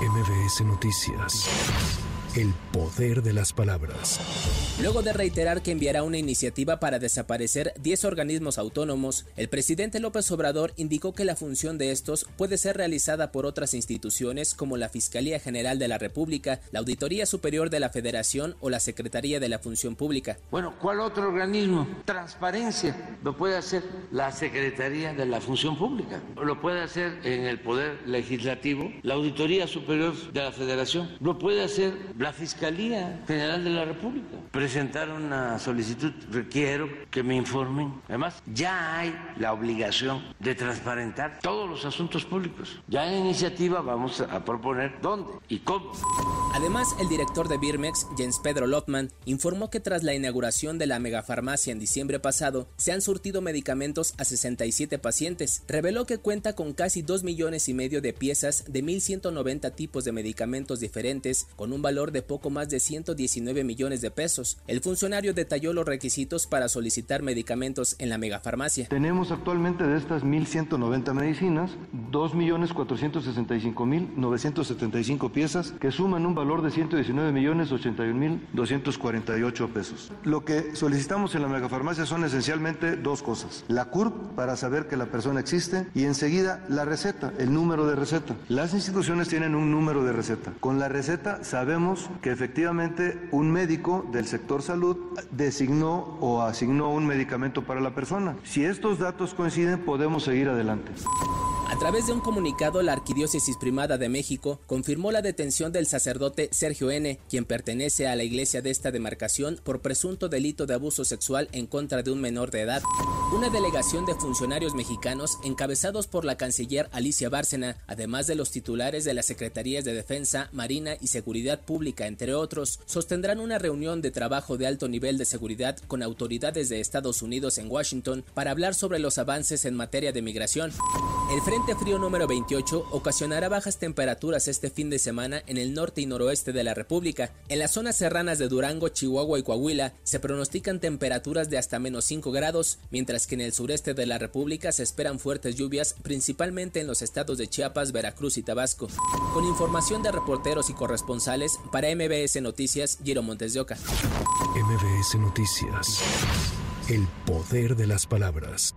MBS Noticias. El poder de las palabras. Luego de reiterar que enviará una iniciativa para desaparecer 10 organismos autónomos, el presidente López Obrador indicó que la función de estos puede ser realizada por otras instituciones como la Fiscalía General de la República, la Auditoría Superior de la Federación o la Secretaría de la Función Pública. Bueno, ¿cuál otro organismo? Transparencia. Lo puede hacer la Secretaría de la Función Pública. Lo puede hacer en el Poder Legislativo la Auditoría Superior de la Federación. Lo puede hacer la Fiscalía General de la República. Presentar una solicitud, requiero que me informen. Además, ya hay la obligación de transparentar todos los asuntos públicos. Ya en iniciativa vamos a proponer dónde y cómo. Además, el director de Birmex, Jens Pedro Lotman, informó que tras la inauguración de la megafarmacia en diciembre pasado, se han surtido medicamentos a 67 pacientes. Reveló que cuenta con casi 2 millones y medio de piezas de 1.190 tipos de medicamentos diferentes, con un valor de poco más de 119 millones de pesos. El funcionario detalló los requisitos para solicitar medicamentos en la megafarmacia. Tenemos actualmente de estas 1.190 medicinas, 2.465.975 piezas que suman un valor de 119 millones 81 mil 248 pesos. Lo que solicitamos en la megafarmacia son esencialmente dos cosas. La CURP para saber que la persona existe y enseguida la receta, el número de receta. Las instituciones tienen un número de receta. Con la receta sabemos que efectivamente un médico del sector salud designó o asignó un medicamento para la persona. Si estos datos coinciden podemos seguir adelante. A través de un comunicado, la Arquidiócesis Primada de México confirmó la detención del sacerdote Sergio N., quien pertenece a la iglesia de esta demarcación por presunto delito de abuso sexual en contra de un menor de edad. Una delegación de funcionarios mexicanos encabezados por la canciller Alicia Bárcena, además de los titulares de las Secretarías de Defensa, Marina y Seguridad Pública, entre otros, sostendrán una reunión de trabajo de alto nivel de seguridad con autoridades de Estados Unidos en Washington para hablar sobre los avances en materia de migración. El Frente Frío número 28 ocasionará bajas temperaturas este fin de semana en el norte y noroeste de la República. En las zonas serranas de Durango, Chihuahua y Coahuila se pronostican temperaturas de hasta menos 5 grados, mientras que en el sureste de la República se esperan fuertes lluvias, principalmente en los estados de Chiapas, Veracruz y Tabasco. Con información de reporteros y corresponsales, para MBS Noticias, Giro Montes de Oca. MBS Noticias. El poder de las palabras.